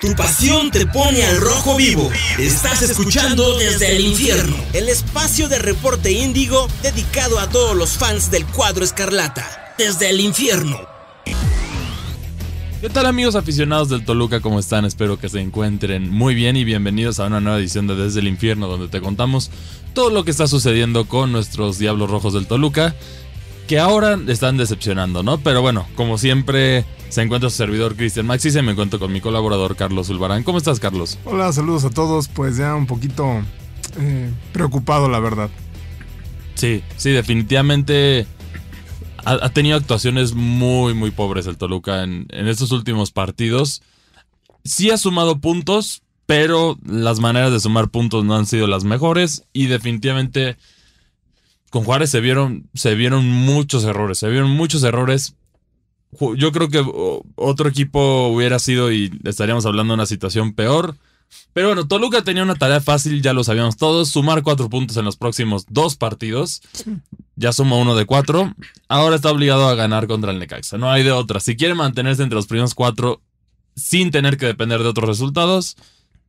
Tu pasión te pone al rojo vivo. Estás escuchando desde el infierno. El espacio de reporte índigo dedicado a todos los fans del cuadro escarlata. Desde el infierno. ¿Qué tal amigos aficionados del Toluca? ¿Cómo están? Espero que se encuentren muy bien y bienvenidos a una nueva edición de Desde el Infierno donde te contamos todo lo que está sucediendo con nuestros Diablos Rojos del Toluca que ahora están decepcionando, ¿no? Pero bueno, como siempre se encuentra su servidor Cristian Maxi y me encuentro con mi colaborador Carlos Ulbarán. ¿Cómo estás Carlos? Hola, saludos a todos, pues ya un poquito eh, preocupado la verdad. Sí, sí, definitivamente ha, tenido actuaciones muy, muy pobres el Toluca en, estos últimos partidos. Sí ha sumado puntos, pero las maneras de sumar puntos no han sido las mejores y definitivamente con Juárez se vieron, se vieron muchos errores, se vieron muchos errores. Yo creo que otro equipo hubiera sido y estaríamos hablando de una situación peor. Pero bueno, Toluca tenía una tarea fácil, ya lo sabíamos todos, sumar cuatro puntos en los próximos dos partidos. Ya suma uno de cuatro. Ahora está obligado a ganar contra el Necaxa. No hay de otra. Si quiere mantenerse entre los primeros cuatro sin tener que depender de otros resultados,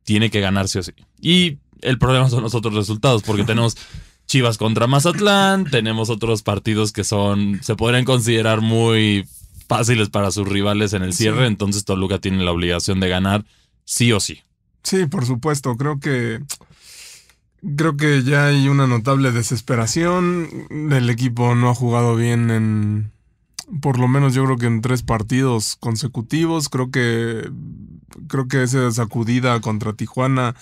tiene que ganar sí o sí. Y el problema son los otros resultados, porque tenemos Chivas contra Mazatlán, tenemos otros partidos que son, se podrían considerar muy fáciles para sus rivales en el cierre, entonces Toluca tiene la obligación de ganar sí o sí. Sí, por supuesto. Creo que. Creo que ya hay una notable desesperación. El equipo no ha jugado bien en. Por lo menos yo creo que en tres partidos consecutivos. Creo que. Creo que esa sacudida contra Tijuana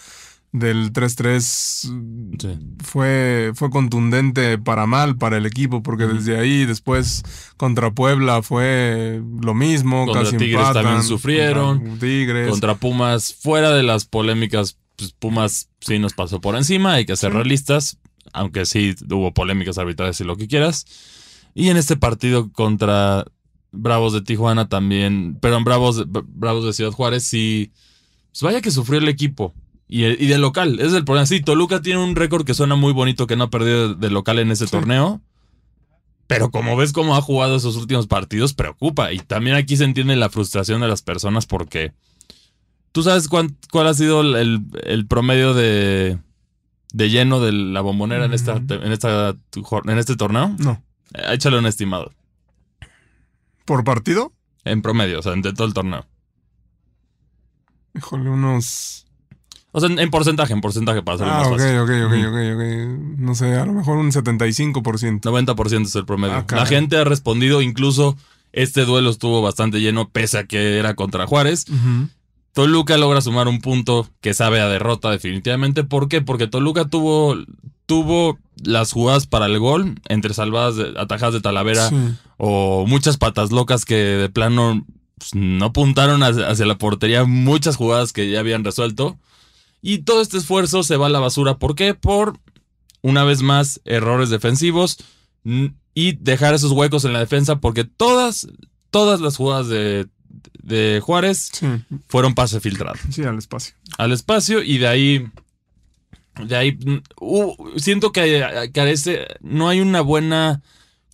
del 3-3 fue, fue contundente para mal para el equipo, porque desde ahí después contra Puebla fue lo mismo. Contra Tigres también sufrieron. Contra, Tigres. contra Pumas, fuera de las polémicas, pues Pumas sí nos pasó por encima, hay que ser realistas, aunque sí hubo polémicas arbitrales y lo que quieras. Y en este partido contra Bravos de Tijuana también, perdón, Bravos, Bravos de Ciudad Juárez, sí, pues vaya que sufrió el equipo. Y, y de local, ese es el problema. Sí, Toluca tiene un récord que suena muy bonito que no ha perdido de, local en ese torneo. Pero como ves cómo ha jugado esos últimos partidos, preocupa. Y también aquí se entiende la frustración de las personas porque... ¿Tú sabes cuál ha sido el, promedio de, de, lleno de la bombonera en, esta, en, esta, en este torneo? No. Eh, échale un estimado. ¿Por partido? En promedio, o sea, de todo el torneo. Híjole, unos o sea, en porcentaje, en porcentaje para hacerlo ah, más fácil. ok, ok, ok, ok. No sé, a lo mejor un 75%. 90% es el promedio. Ah, la gente ha respondido, incluso este duelo estuvo bastante lleno, pese a que era contra Juárez. Toluca logra sumar un punto que sabe a derrota definitivamente. ¿Por qué? Porque Toluca tuvo, tuvo las jugadas para el gol, entre salvadas, de, atajadas de Talavera o muchas patas locas que de plano pues, no apuntaron hacia la portería. Muchas jugadas que ya habían resuelto. Y todo este esfuerzo se va a la basura. ¿Por qué? Por, una vez más, errores defensivos y dejar esos huecos en la defensa porque todas, todas las jugadas de, de Juárez fueron pase filtrado. Sí, al espacio. Al espacio y de ahí... De ahí uh, siento que carece, no hay una buena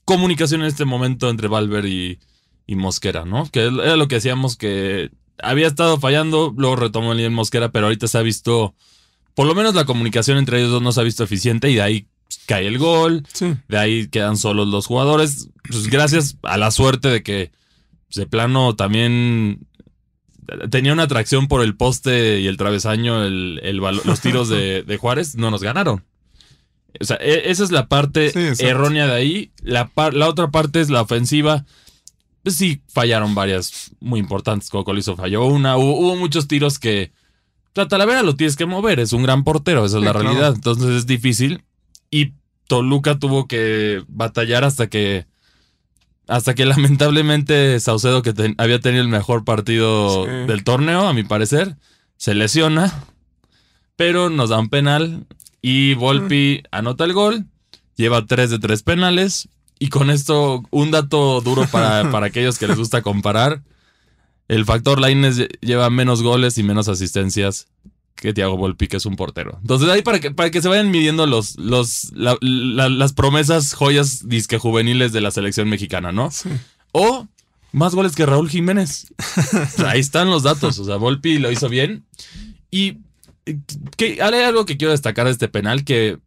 comunicación en este momento entre Valver y, y Mosquera, ¿no? Que era lo que decíamos que había estado fallando, luego retomó el Mosquera, pero ahorita se ha visto, por lo menos la comunicación entre ellos dos no se ha visto eficiente y de ahí cae el gol, de ahí quedan solos los jugadores, pues gracias a la suerte de que de plano también tenía una atracción por el poste y el travesaño, el, los tiros de, Juárez, no nos ganaron. O sea, e, esa es la parte errónea de ahí. La, la otra parte es la ofensiva pues sí fallaron varias muy importantes. Como Colizo falló una. Hubo, muchos tiros que. La Talavera lo tienes que mover, es un gran portero, esa es la realidad. Entonces es difícil. Y Toluca tuvo que batallar hasta que. Hasta que lamentablemente Saucedo, que había tenido el mejor partido del torneo, a mi parecer, se lesiona. Pero nos da un penal. Y Volpi anota el gol. Lleva tres de tres penales. Y con esto, un dato duro para, para aquellos que les gusta comparar. El factor Laines lleva menos goles y menos asistencias que Thiago Volpi, que es un portero. Entonces, ahí para que, para que se vayan midiendo los, los, las promesas, joyas disque juveniles de la selección mexicana, ¿no? O más goles que Raúl Jiménez. Ahí están los datos. O sea, Volpi lo hizo bien. Y eh, que, hay algo que quiero destacar de este penal, que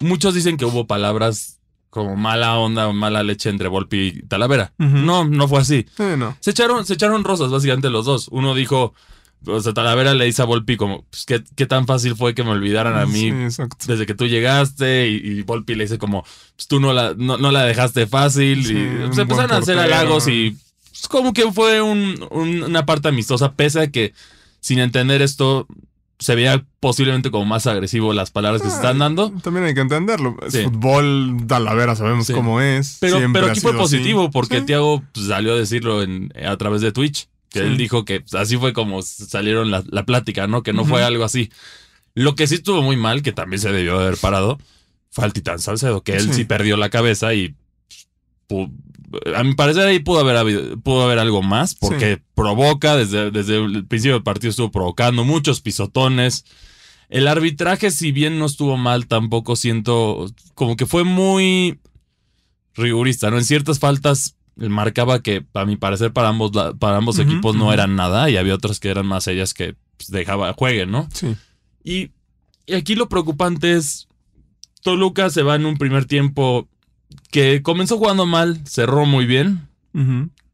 muchos dicen que hubo palabras como mala onda o mala leche entre Volpi y Talavera. No, no fue así. Sí, no. Se echaron, se echaron rosas básicamente los dos. Uno dijo, o sea, Talavera le dice a Volpi como, pues, ¿qué, qué tan fácil fue que me olvidaran a mí Sí, desde que tú llegaste y, y Volpi le dice como, pues tú no la, no, no la dejaste fácil Sí, y se empezaron a hacer halagos y pues, como que fue un- un- una parte amistosa, pese a que sin entender esto se veía posiblemente como más agresivo las palabras que se están dando. También hay que entenderlo. Es fútbol, Talavera, sabemos Sí. cómo es. Pero, pero aquí fue así. positivo porque Sí. Tiago pues, salió a decirlo en, a través de Twitch. Que él dijo que pues, así fue como salieron la, la plática, ¿no? Que no fue algo así. Lo que sí estuvo muy mal, que también se debió haber parado, fue al Titán Salcedo, que él sí, perdió la cabeza y pu- a mi parecer ahí pudo haber habido- pudo haber algo más, porque provoca, desde, desde el principio del partido estuvo provocando muchos pisotones. El arbitraje, si bien no estuvo mal, tampoco siento como que fue muy rigurista, ¿no? En ciertas faltas marcaba que, a mi parecer, para ambos, para ambos equipos no eran nada y había otras que eran más ellas que pues, dejaba, jueguen, ¿no? Sí. Y, y aquí lo preocupante es, Toluca se va en un primer tiempo que comenzó jugando mal, cerró muy bien,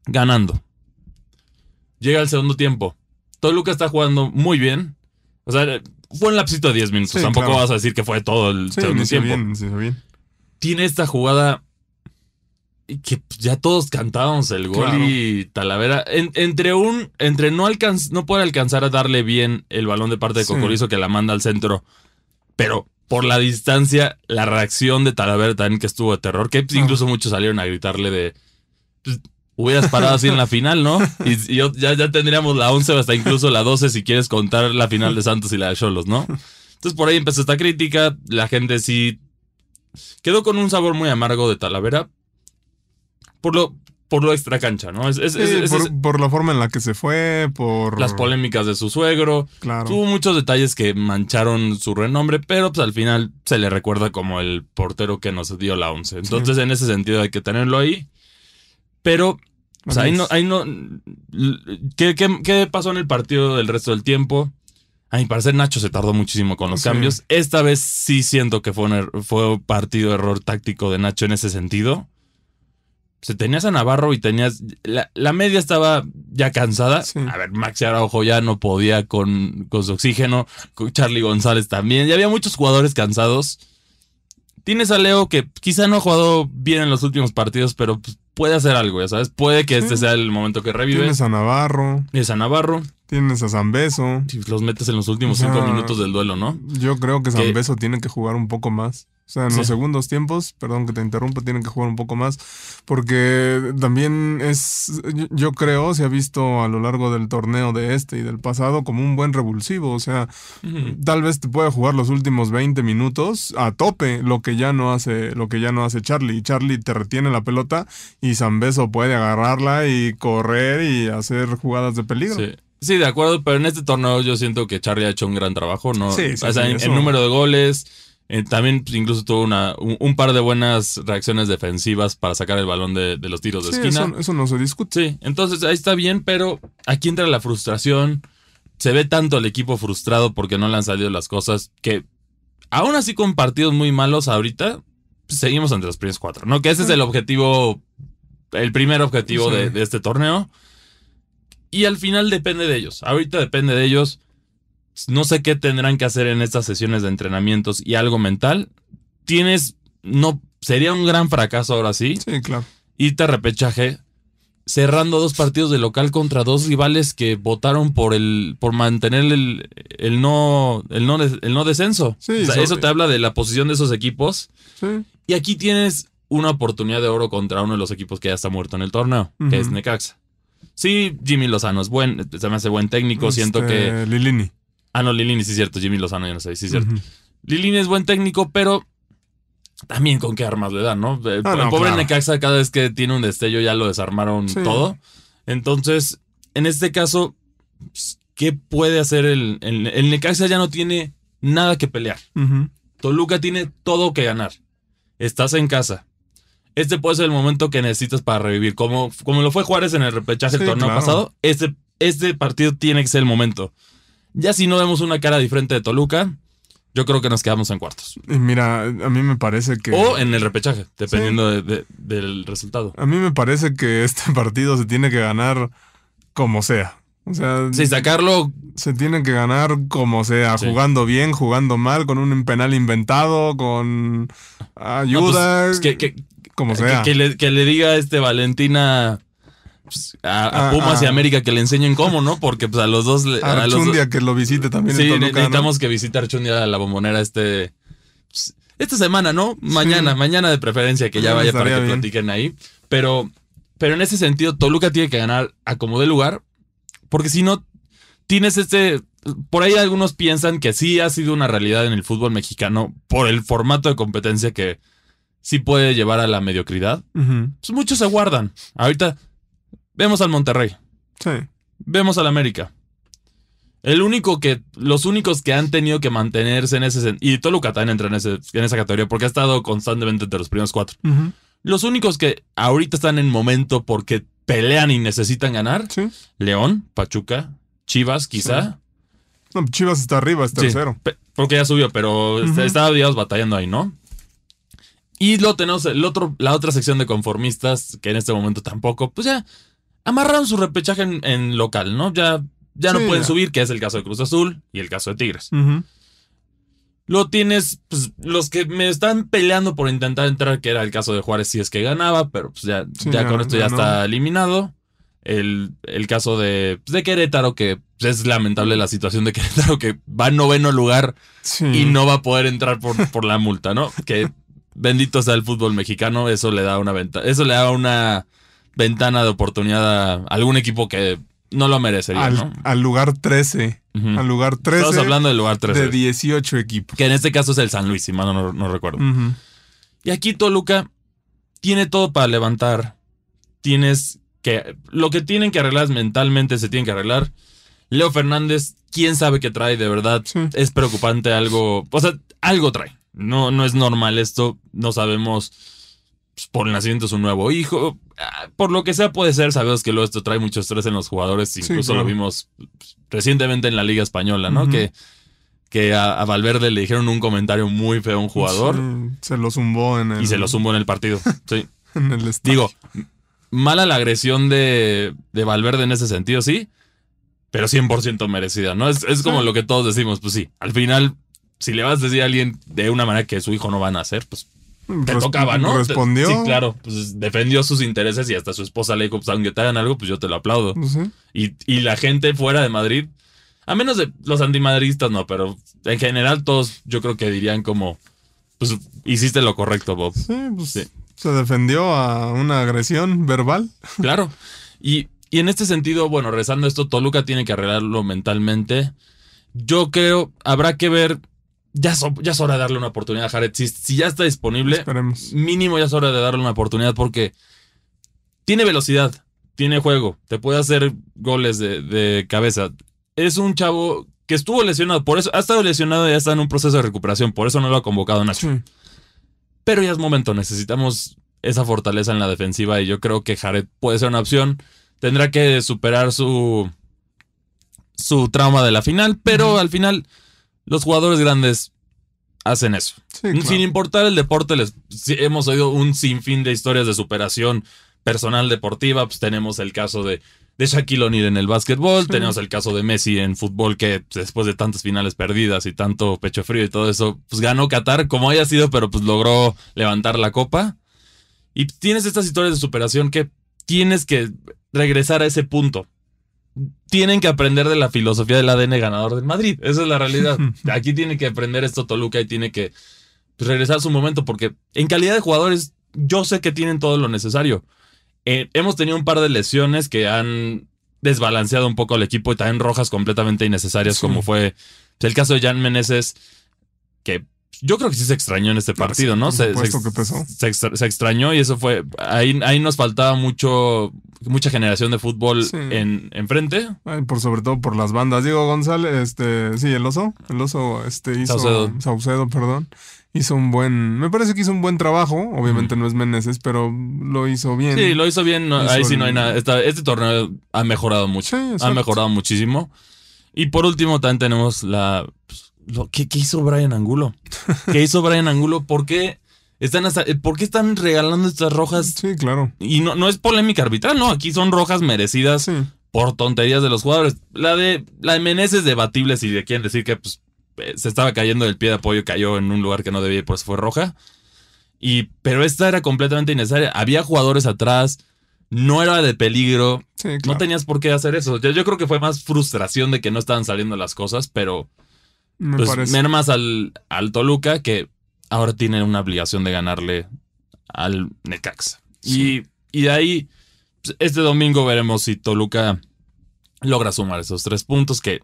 ganando. Llega el segundo tiempo. Toluca está jugando muy bien. O sea, fue un lapsito de 10 minutos. Sí, Tampoco claro. vas a decir que fue todo el Sí, segundo tiempo. bien, bien. Tiene esta jugada que ya todos cantábamos el gol Claro. y Talavera. en- entre un. Entre no alcanz, no poder alcanzar a darle bien el balón de parte de Sí. Cocorizo que la manda al centro. Pero por la distancia, la reacción de Talavera también que estuvo de terror. Que pues, incluso muchos salieron a gritarle de. pues, hubieras parado así en la final, ¿no? Y, y yo- ya, ya tendríamos la 11 o hasta incluso la 12 si quieres contar la final de Santos y la de Cholos, ¿no? Entonces por ahí empezó esta crítica. La gente sí quedó con un sabor muy amargo de Talavera. Por lo, por lo extra cancha, ¿no? Es, es- Sí, es- es- por, la forma en la que se fue, por las polémicas de su suegro. Claro. Tuvo muchos detalles que mancharon su renombre, pero pues al final se le recuerda como el portero que nos dio la 11. Entonces, en ese sentido hay que tenerlo ahí. Pero, pues ahí no, ahí no. ¿qué, qué, qué pasó en el partido del resto del tiempo? A mi parecer, Nacho se tardó muchísimo con los Sí. cambios. Esta vez sí siento que fue un, er- fue un partido error táctico de Nacho en ese sentido. Se tenías a Navarro y tenías. La, la media estaba ya cansada. Sí. A ver, Maxi Araujo ya no podía con, con su oxígeno. Con Charlie González también. Ya había muchos jugadores cansados. Tienes a Leo que quizá no ha jugado bien en los últimos partidos, pero pues, puede hacer algo, ya sabes. Puede que este Sí. sea el momento que revive. Tienes a Navarro, Tienes a Navarro. tienes a Zambeso. Si los metes en los últimos O sea, cinco minutos del duelo, ¿no? Yo creo que Que- Zambeso tiene que jugar un poco más. O sea, en Sí. los segundos tiempos, perdón que te interrumpa, tiene que jugar un poco más. Porque también es, yo- creo, se ha visto a lo largo del torneo de este y del pasado como un buen revulsivo. O sea, tal vez te pueda jugar los últimos 20 minutos a tope, lo que ya no hace, lo que ya no hace Charlie. Y Charlie te retiene la pelota y Zambeso puede agarrarla y correr y hacer jugadas de peligro. Sí. Sí, de acuerdo, pero en este torneo yo siento que Charlie ha hecho un gran trabajo, ¿no? Sí, sí, o sea, sí, en, eso- en número de goles, eh, también pues, incluso tuvo una, un, un par de buenas reacciones defensivas para sacar el balón de, de los tiros de Sí, esquina. eso, eso no se discute. Sí, entonces ahí está bien, pero aquí entra la frustración. Se ve tanto el equipo frustrado porque no le han salido las cosas que, aún así con partidos muy malos ahorita, seguimos entre los primeros cuatro, ¿no? Que ese es el objetivo, el primer objetivo Sí. de, de este torneo. Y al final depende de ellos. Ahorita depende de ellos. No sé qué tendrán que hacer en estas sesiones de entrenamientos y algo mental. Tienes, no, sería un gran fracaso ahora sí Sí, claro. irte a repechaje cerrando dos partidos de local contra dos rivales que votaron por el por mantener el, el no el no el no descenso. Sí, O sea, eso te habla de la posición de esos equipos Sí. y aquí tienes una oportunidad de oro contra uno de los equipos que ya está muerto en el torneo, que es Necaxa. Sí, Jimmy Lozano es buen, se me hace buen técnico, siento que Este, Lilini. Ah no, Lilini sí es cierto, Jimmy Lozano ya no sé, sí es cierto. Ujú. Lilini es buen técnico, pero también con qué armas le dan, ¿no? El, Ah, no, el pobre claro. Necaxa cada vez que tiene un destello ya lo desarmaron Sí. todo. Entonces, en este caso, pues, ¿qué puede hacer el, el, el Necaxa? Ya no tiene nada que pelear. Toluca tiene todo que ganar. Estás en casa. este puede ser el momento que necesitas para revivir. Como, como lo fue Juárez en el repechaje Sí, el torneo claro. pasado, este, este partido tiene que ser el momento. Ya si no vemos una cara diferente de Toluca, yo creo que nos quedamos en cuartos. Y mira, a mí me parece que. O en el repechaje, dependiendo de- de- del resultado. A mí me parece que este partido se tiene que ganar como sea. O sea, Sí, sacarlo se tiene que ganar como sea, Sí. jugando bien, jugando mal, con un penal inventado, con no, pues, ayuda, que, que- como que- sea. que le, que le diga este Valentina pues, a, a Ah, Pumas y ah. América que le enseñen cómo, ¿no? Porque pues a los dos... a los Archundia que lo visite también Sí, en Toluca, ¿no? necesitamos que visite Archundia a la bombonera este. pues, Esta semana, ¿no? Mañana, mañana de preferencia que ya vaya para que bien. platiquen ahí. Pero, pero en ese sentido, Toluca tiene que ganar a como de lugar. Porque si no, tienes este. Por ahí algunos piensan que sí ha sido una realidad en el fútbol mexicano por el formato de competencia que sí puede llevar a la mediocridad. Pues muchos se guardan. Ahorita vemos al Monterrey. Sí. Vemos al América. El único que, los únicos que han tenido que mantenerse en ese y Toluca también entra en, ese, en esa categoría porque ha estado constantemente entre los primeros cuatro. Los únicos que ahorita están en momento porque pelean y necesitan ganar, Sí. León, Pachuca, Chivas, quizá. No, Chivas está arriba, es Sí, tercero. pe- porque ya subió, pero est- Ujú. estaba digamos batallando ahí, ¿no? Y lo tenemos, el otro, la otra sección de conformistas, que en este momento tampoco, pues ya amarraron su repechaje en, en local, ¿no? Ya, ya no Sí, pueden ya. subir, que es el caso de Cruz Azul y el caso de Tigres. Lo tienes, pues los que me están peleando por intentar entrar, que era el caso de Juárez si es que ganaba, pero pues ya, Sí, ya ya, con esto ya no. está eliminado. El, el caso de, pues, de Querétaro, que pues, es lamentable la situación de Querétaro, que va en noveno lugar Sí. y no va a poder entrar por, por la multa, ¿no? Que bendito sea el fútbol mexicano, eso le da una ventana, eso le da una ventana de oportunidad a algún equipo que no lo merecería, al, ¿no? al lugar 13. Ujú. Al lugar 13 Estamos hablando del lugar 13, de 18 equipos. que en este caso es el San Luis, si mal no, no recuerdo. Y aquí Toluca tiene todo para levantar. Tienes que. Lo que tienen que arreglar mentalmente se tienen que arreglar. Leo Fernández, quién sabe qué trae, de verdad. Sí. Es preocupante algo. O sea, algo trae. No, no es normal esto. No sabemos. pues, por el nacimiento de su nuevo hijo. Por lo que sea, puede ser. Sabemos que luego esto trae mucho estrés en los jugadores. Incluso lo vimos recientemente en la Liga Española, ¿no? Que, que a, a Valverde le dijeron un comentario muy feo a un jugador se lo zumbó en el, y se lo zumbó en el partido. Sí. en el. Digo, mala la agresión de, de Valverde en ese sentido, sí, pero 100% merecida, ¿no? Es, es como lo que todos decimos, pues sí, al final, si le vas a decir a alguien de una manera que su hijo no va a nacer, pues te tocaba, ¿no? Respondió. Sí, claro, pues defendió sus intereses y hasta su esposa le dijo, pues aunque te hagan algo, pues yo te lo aplaudo. Sé. Y, y la gente fuera de Madrid, a menos de los antimadridistas, no, pero en general todos yo creo que dirían como, pues hiciste lo correcto, Bob. Sí, pues Sí. se defendió a una agresión verbal. Claro. Y, y en este sentido, bueno, rezando esto, Toluca tiene que arreglarlo mentalmente. Yo creo, habrá que ver. Ya, so- ya es hora de darle una oportunidad a Jared. Si, si ya está disponible, Esperemos. mínimo ya es hora de darle una oportunidad porque tiene velocidad, tiene juego, te puede hacer goles de, de cabeza. Es un chavo que estuvo lesionado, por eso ha estado lesionado y ya está en un proceso de recuperación, por eso no lo ha convocado Nacho. Sí. Pero ya es momento, necesitamos esa fortaleza en la defensiva y yo creo que Jared puede ser una opción. Tendrá que superar su su trauma de la final, pero al final los jugadores grandes hacen eso. Sí, claro. Sin importar el deporte, les, hemos oído un sinfín de historias de superación personal deportiva. Pues tenemos el caso de, de Shaquille O'Neal en el básquetbol, Sí. tenemos el caso de Messi en fútbol, que después de tantas finales perdidas y tanto pecho frío y todo eso, pues ganó Qatar, como haya sido, pero pues logró levantar la copa. Y tienes estas historias de superación que tienes que regresar a ese punto. Tienen que aprender de la filosofía del ADN ganador del Madrid. Esa es la realidad. Aquí tiene que aprender esto Toluca y tiene que pues, regresar a su momento porque en calidad de jugadores yo sé que tienen todo lo necesario. Eh, hemos tenido un par de lesiones que han desbalanceado un poco al equipo y también rojas completamente innecesarias Sí. como fue el caso de Jan Meneses que yo creo que sí se extrañó en este partido, ¿no? por Se, que pesó. se extra- se extrañó y eso fue. Ahí, ahí nos faltaba mucho, mucha generación de fútbol Sí. en, enfrente. Por sobre todo por las bandas. Diego González, este, sí, el oso, el oso, este, hizo Saucedo. Saucedo, perdón. Hizo un buen, me parece que hizo un buen trabajo. Obviamente no es Meneses, pero lo hizo bien. Sí, lo hizo bien. no, Hizo ahí sí no hay nada. Esta- este torneo ha mejorado mucho. Sí, ha mejorado muchísimo. Y por último, también tenemos la. pues, lo, ¿qué, qué hizo Brian Angulo? ¿Qué hizo Brian Angulo? ¿Por qué están, hasta- eh, ¿por qué están regalando estas rojas? Sí, claro. Y no, no es polémica arbitral, no. Aquí son rojas merecidas Sí. por tonterías de los jugadores. La de la de Menezes es debatible si le quieren decir que pues, eh, se estaba cayendo del pie de apoyo, cayó en un lugar que no debía y por eso fue roja. Y, pero esta era completamente innecesaria. Había jugadores atrás, no era de peligro. Sí, No tenías por qué hacer eso. Yo, yo creo que fue más frustración de que no estaban saliendo las cosas, pero me pues parece. al, al Toluca que ahora tiene una obligación de ganarle al Necaxa. Sí. Y, y de ahí, pues, este domingo veremos si Toluca logra sumar esos tres puntos que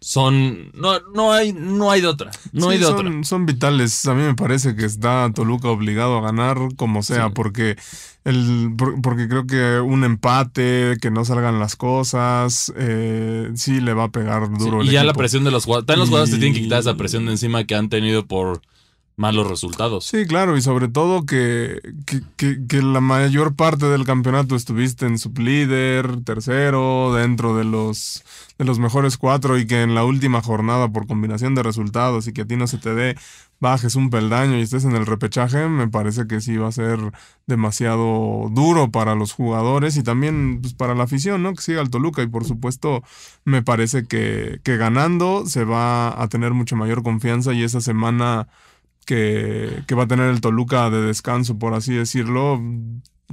son. No, no hay, no hay de otra. No Sí, hay de son, otra. son vitales. A mí me parece que está Toluca obligado a ganar como sea, Sí. porque el por- porque creo que un empate, que no salgan las cosas, eh, sí le va a pegar Sí, duro. y el ya la presión de los jugadores. También los jugadores se tienen que quitar esa Y- presión de encima que han tenido por malos resultados. Sí, claro, y sobre todo que, que, que- que la mayor parte del campeonato estuviste en sublíder, tercero, dentro de los, de los mejores cuatro y que en la última jornada por combinación de resultados y que a ti no se te dé, bajes un peldaño y estés en el repechaje, me parece que sí va a ser demasiado duro para los jugadores y también pues, para la afición, ¿no? Que siga el Toluca y por supuesto me parece que, que ganando se va a tener mucho mayor confianza y esa semana que, que va a tener el Toluca de descanso, por así decirlo.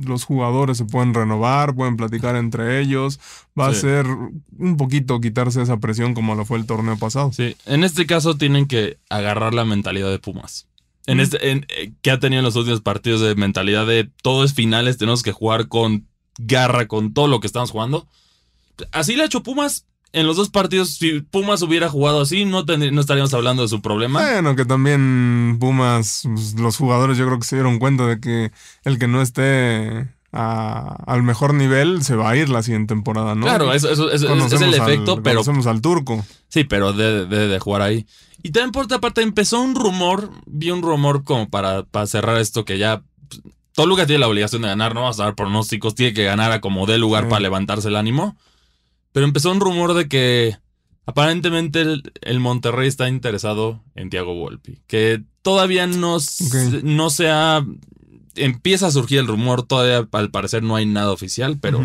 Los jugadores se pueden renovar, pueden platicar entre ellos. Va Sí. a ser un poquito quitarse esa presión como lo fue el torneo pasado. Sí, en este caso tienen que agarrar la mentalidad de Pumas. En Mm. este, en, eh, que ha tenido en los últimos partidos de mentalidad de todo es finales, tenemos que jugar con garra, con todo lo que estamos jugando. Así le ha hecho Pumas en los dos partidos. Si Pumas hubiera jugado así, no, estaríamos hablando de su problema. Bueno, que también Pumas, pues, los jugadores yo creo que se dieron cuenta de que el que no esté a- al mejor nivel se va a ir la siguiente temporada, ¿no? Claro, eso, eso- eso- es el al- efecto, pero Conocemos al turco. Sí, pero debe de, de jugar ahí. Y también por otra parte empezó un rumor, vi un rumor como para, para cerrar esto que ya pues, Toluca tiene la obligación de ganar, no vamos a dar pronósticos, tiene que ganar a como dé lugar Sí. para levantarse el ánimo. Pero empezó un rumor de que aparentemente el, el Monterrey está interesado en Thiago Volpi, que todavía no, no se ha... Empieza a surgir el rumor, todavía al parecer no hay nada oficial, pero...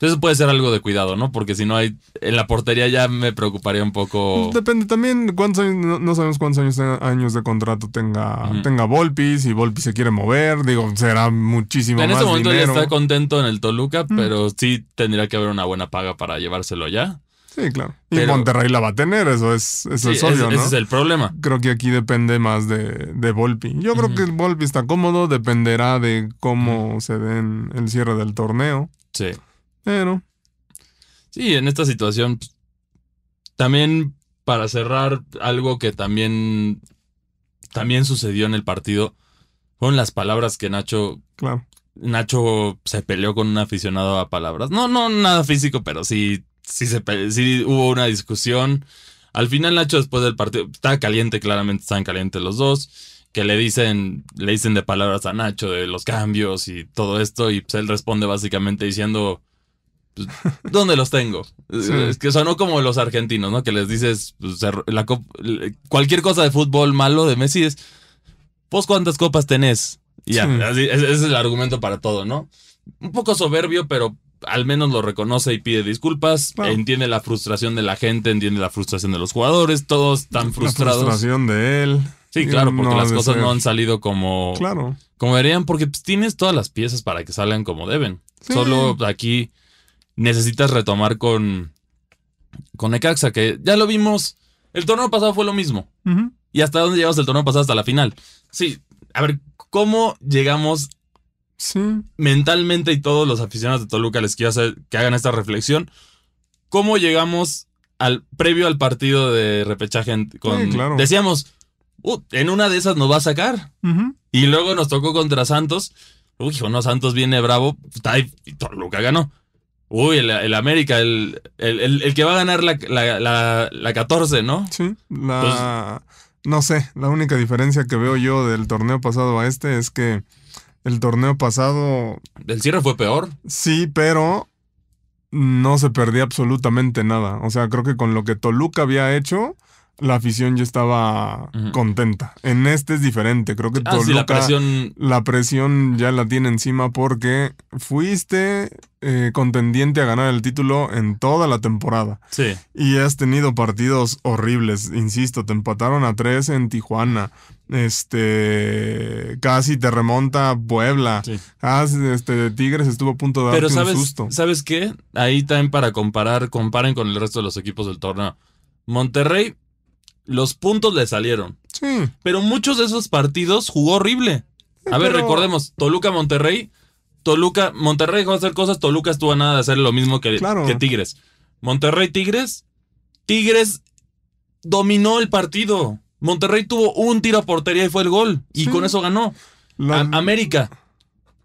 Entonces puede ser algo de cuidado, ¿no? Porque si no hay. En la portería ya me preocuparía un poco. Depende también cuántos años, no, no sabemos cuántos años, años de contrato tenga, tenga Volpi, si Volpi se quiere mover, digo, será muchísimo En más este momento dinero. ya está contento en el Toluca, pero sí tendría que haber una buena paga para llevárselo ya. Sí, claro. Y Monterrey la va a tener, eso es, eso Sí, es obvio, ese, ¿no? ese es el problema. Creo que aquí depende más de, de Volpi. Yo creo que Volpi está cómodo, dependerá de cómo se den el cierre del torneo. Sí. Pero, Sí, en esta situación. pues, También para cerrar, algo que también. También sucedió en el partido. Fueron las palabras que Nacho. claro. Nacho se peleó con un aficionado a palabras. No, no nada físico, pero sí. Sí, se sí hubo una discusión. Al final, Nacho, después del partido, estaba caliente, claramente estaban calientes los dos. Que le dicen, le dicen de palabras a Nacho de los cambios y todo esto. Y pues él responde básicamente diciendo: ¿Dónde los tengo? Sí. Es que sonó como los argentinos, ¿no? Que les dices, pues, la cualquier cosa de fútbol malo de Messi es, ¿vos cuántas copas tenés? Y ya, Sí. así, ese es el argumento para todo, ¿no? Un poco soberbio, pero al menos lo reconoce y pide disculpas, entiende la frustración de la gente, entiende la frustración de los jugadores, todos están La frustrados. frustración de él. Sí, claro, porque no las cosas ser- no han salido como, Claro. como deberían, porque pues, tienes todas las piezas para que salgan como deben. Sí. Solo aquí necesitas retomar con, con Necaxa, que ya lo vimos. El torneo pasado fue lo mismo. ¿Y hasta dónde llegamos el torneo pasado? Hasta la final. Sí, a ver, ¿cómo llegamos Sí. mentalmente y todos los aficionados de Toluca les quiero hacer que hagan esta reflexión? ¿Cómo llegamos al previo al partido de repechaje con Sí, claro. decíamos uh, en una de esas nos va a sacar. Y luego nos tocó contra Santos. Uy, hijo, no, Santos viene bravo. Y Toluca ganó. Uy, el, el América, el, el, el- que va a ganar la, la, la, la 14, ¿no? Sí, la... no sé, la única diferencia que veo yo del torneo pasado a este es que el torneo pasado El cierre fue peor. sí, pero no se perdía absolutamente nada. O sea, creo que con lo que Toluca había hecho, la afición ya estaba contenta. En este es diferente, creo que Ah, Toluca... sí, la presión. la presión ya la tiene encima porque fuiste eh, contendiente a ganar el título en toda la temporada. Sí. Y has tenido partidos horribles, insisto, te empataron a tres en Tijuana. Este casi te remonta Puebla. Sí. Casi, este Tigres estuvo a punto de darte Pero un sabes, susto. ¿sabes qué? Ahí también para comparar, comparen con el resto de los equipos del torneo. Monterrey, los puntos le salieron. Sí, Pero muchos de esos partidos jugó horrible. A ver, pero- recordemos, Toluca Monterrey. Toluca, Monterrey dejó de hacer cosas, Toluca estuvo a nada de hacer lo mismo que, Claro. que Tigres. Monterrey Tigres, Tigres dominó el partido. Monterrey tuvo un tiro a portería y fue el gol. Y Sí. con eso ganó. la- América,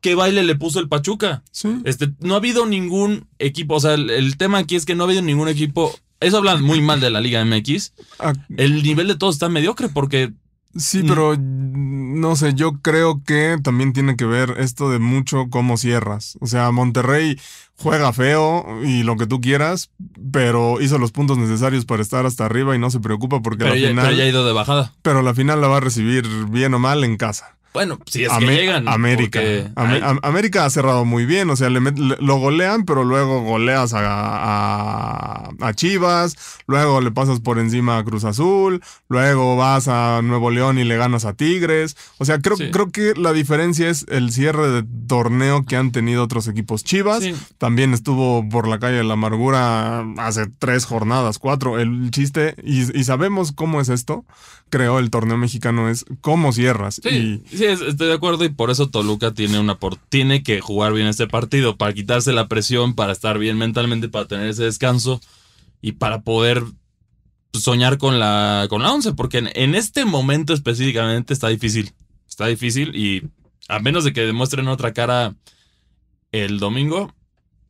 ¿qué baile le puso el Pachuca? sí. Este, no ha habido ningún equipo, o sea, el, el tema aquí es que no ha habido ningún equipo. Eso habla muy mal de la Liga MX. Ah, El nivel de todos está mediocre porque Sí, pero no sé, yo creo que también tiene que ver esto de mucho cómo cierras. O sea, Monterrey juega feo y lo que tú quieras, pero hizo los puntos necesarios para estar hasta arriba y no se preocupa porque pero la ya, final, pero ya ha ido de bajada. pero la final la va a recibir bien o mal en casa. Bueno, si es que llegan. América. porque Am- América ha cerrado muy bien, o sea, le lo golean, pero luego goleas a, a- a Chivas, luego le pasas por encima a Cruz Azul, luego vas a Nuevo León y le ganas a Tigres. O sea, creo, Sí. creo que la diferencia es el cierre de torneo que han tenido otros equipos. Chivas Sí. también estuvo por la calle de la amargura hace tres jornadas, cuatro. El chiste, y, y sabemos cómo es esto, creo, el torneo mexicano es cómo cierras. Sí, Y, sí, estoy de acuerdo y por eso Toluca tiene una por- tiene que jugar bien este partido para quitarse la presión, para estar bien mentalmente, para tener ese descanso y para poder soñar con la con la 11, porque en, en este momento específicamente está difícil. Está difícil y a menos de que demuestren otra cara el domingo,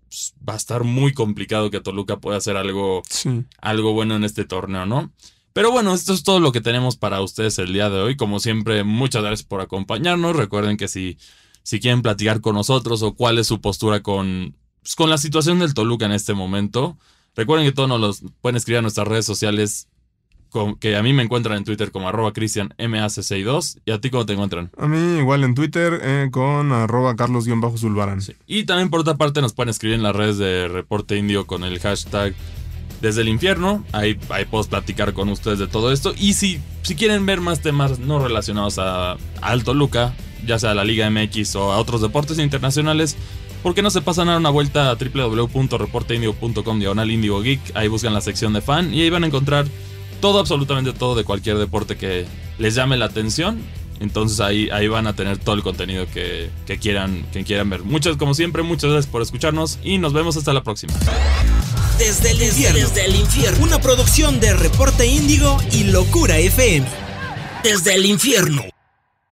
pues, va a estar muy complicado que Toluca pueda hacer algo sí. algo bueno en este torneo, ¿no? Pero bueno, esto es todo lo que tenemos para ustedes el día de hoy. Como siempre, muchas gracias por acompañarnos. Recuerden que si, si quieren platicar con nosotros o cuál es su postura con, pues, con la situación del Toluca en este momento, recuerden que todos nos los pueden escribir a nuestras redes sociales, que a mí me encuentran en Twitter como arroba cristianmac62 y a ti cómo te encuentran. A mí igual en Twitter eh, con arroba carlos-zulbarán. Y también por otra parte nos pueden escribir en las redes de Reporte Indio con el hashtag desde el infierno. Ahí, ahí puedo platicar con ustedes de todo esto. Y si, si quieren ver más temas no relacionados a, a Toluca, ya sea a la Liga MX o a otros deportes internacionales, ¿por qué no se pasan a dar una vuelta a www.reporteindio.com diagonal Indigo Geek? Ahí buscan la sección de fan y ahí van a encontrar todo, absolutamente todo de cualquier deporte que les llame la atención. Entonces ahí, ahí van a tener todo el contenido que, que quieran, que quieran ver. Muchas, como siempre, muchas gracias por escucharnos y nos vemos hasta la próxima. Desde el infierno. Desde el infierno. Una producción de Reporte Índigo y Locura FM. Desde el infierno.